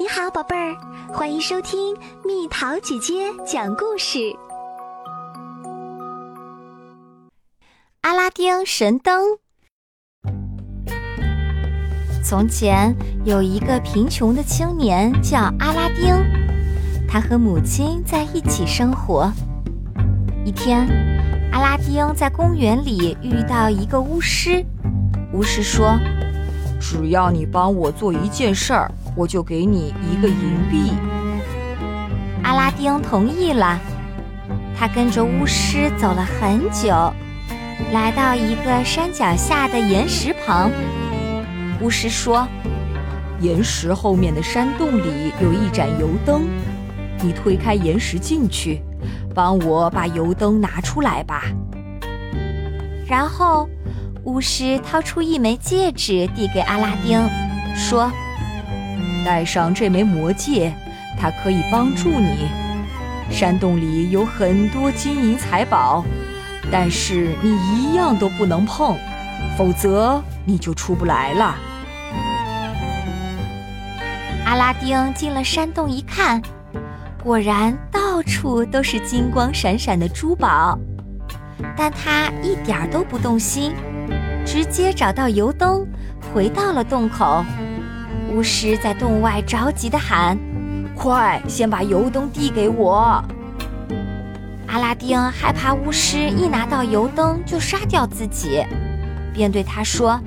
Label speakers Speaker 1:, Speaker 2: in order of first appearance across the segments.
Speaker 1: 你好，宝贝儿，欢迎收听蜜桃姐姐讲故事。
Speaker 2: 阿拉丁神灯。从前有一个贫穷的青年叫阿拉丁，他和母亲在一起生活。一天，阿拉丁在公园里遇到一个巫师，巫师说：“
Speaker 3: 只要你帮我做一件事儿。”我就给你一个银币。
Speaker 2: 阿拉丁同意了。他跟着巫师走了很久，来到一个山脚下的岩石旁。巫师说：“
Speaker 3: 岩石后面的山洞里有一盏油灯，你推开岩石进去，帮我把油灯拿出来吧。”
Speaker 2: 然后，巫师掏出一枚戒指递给阿拉丁，说。
Speaker 3: 戴上这枚魔戒，它可以帮助你。山洞里有很多金银财宝，但是你一样都不能碰，否则你就出不来了。
Speaker 2: 阿拉丁进了山洞一看，果然到处都是金光闪闪的珠宝，但他一点都不动心，直接找到油灯，回到了洞口。巫师在洞外着急地喊：“
Speaker 3: 快，先把油灯递给我！”
Speaker 2: 阿拉丁害怕巫师一拿到油灯就杀掉自己，便对他说：“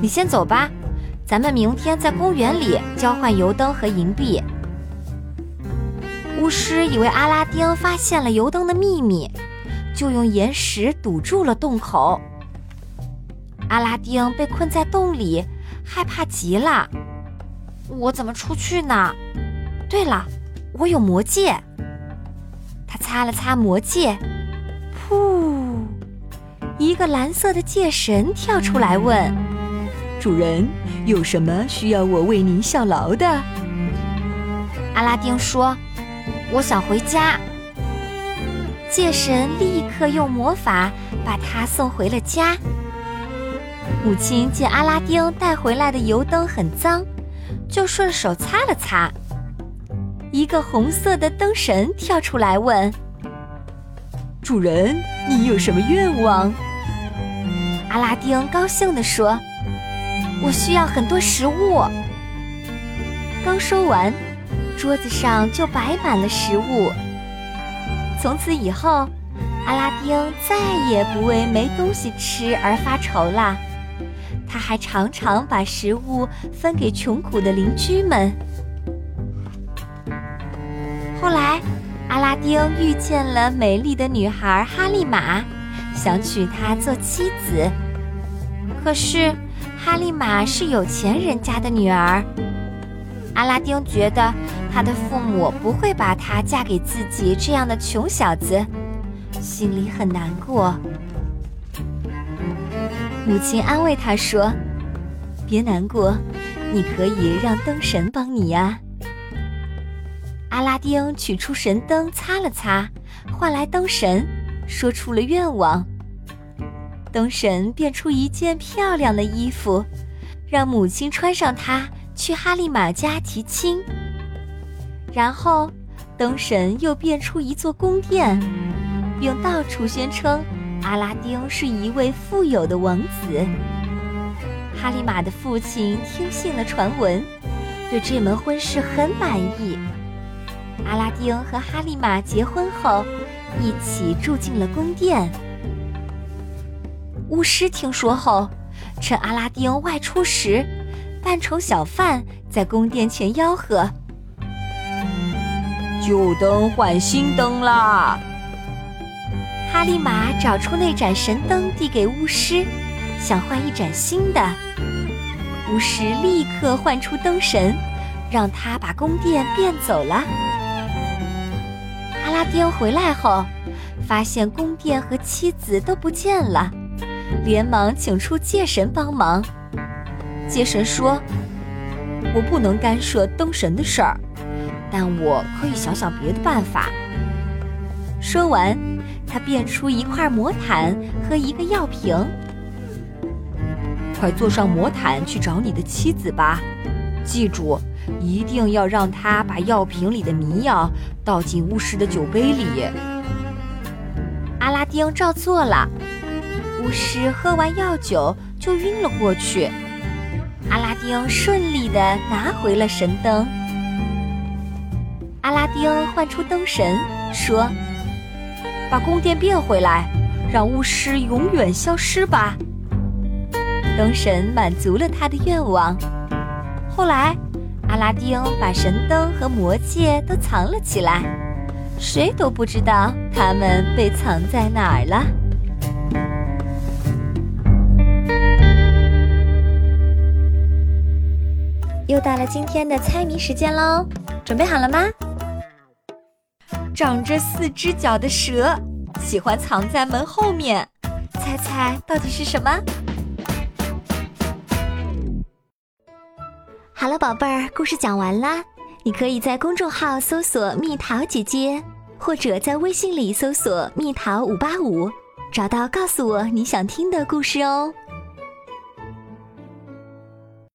Speaker 2: 你先走吧，咱们明天在公园里交换油灯和银币。”巫师以为阿拉丁发现了油灯的秘密，就用岩石堵住了洞口。阿拉丁被困在洞里。害怕极了，我怎么出去呢？对了，我有魔戒。他擦了擦魔戒，噗，一个蓝色的戒神跳出来问：“
Speaker 3: 主人，有什么需要我为您效劳的？”
Speaker 2: 阿拉丁说：“我想回家。”戒神立刻用魔法把他送回了家。母亲见阿拉丁带回来的油灯很脏，就顺手擦了擦。一个红色的灯神跳出来问：“
Speaker 3: 主人，你有什么愿望？”
Speaker 2: 阿拉丁高兴地说：“我需要很多食物。”刚说完，桌子上就摆满了食物。从此以后，阿拉丁再也不为没东西吃而发愁了。他还常常把食物分给穷苦的邻居们。后来，阿拉丁遇见了美丽的女孩哈利玛，想娶她做妻子。可是，哈利玛是有钱人家的女儿，阿拉丁觉得他的父母不会把她嫁给自己这样的穷小子，心里很难过。母亲安慰他说：“别难过，你可以让灯神帮你呀。”阿拉丁取出神灯，擦了擦，换来灯神，说出了愿望。灯神变出一件漂亮的衣服，让母亲穿上它去哈利玛家提亲。然后，灯神又变出一座宫殿，并到处宣称。阿拉丁是一位富有的王子。哈利玛的父亲听信了传闻，对这门婚事很满意。阿拉丁和哈利玛结婚后，一起住进了宫殿。巫师听说后，趁阿拉丁外出时，扮成小贩在宫殿前吆喝：“
Speaker 3: 旧灯换新灯啦！”
Speaker 2: 哈利玛找出那盏神灯，递给巫师，想换一盏新的。巫师立刻唤出灯神，让他把宫殿变走了。阿拉丁回来后，发现宫殿和妻子都不见了，连忙请出戒神帮忙。戒神说：“
Speaker 3: 我不能干涉灯神的事儿，但我可以想想别的办法。”
Speaker 2: 说完。他变出一块魔毯和一个药瓶。
Speaker 3: 快坐上魔毯去找你的妻子吧，记住，一定要让他把药瓶里的迷药倒进巫师的酒杯里。
Speaker 2: 阿拉丁照做了，巫师喝完药酒就晕了过去。阿拉丁顺利地拿回了神灯。阿拉丁唤出灯神，说：“
Speaker 3: 把宫殿变回来，让巫师永远消失吧。”
Speaker 2: 灯神满足了他的愿望。后来，阿拉丁把神灯和魔戒都藏了起来，谁都不知道它们被藏在哪儿了。又到了今天的猜谜时间喽，准备好了吗？
Speaker 3: 长着四只脚的蛇，喜欢藏在门后面，猜猜到底是什么？
Speaker 1: 好了，宝贝儿，故事讲完啦。你可以在公众号搜索“蜜桃姐姐”，或者在微信里搜索“蜜桃五八五”，找到告诉我你想听的故事哦。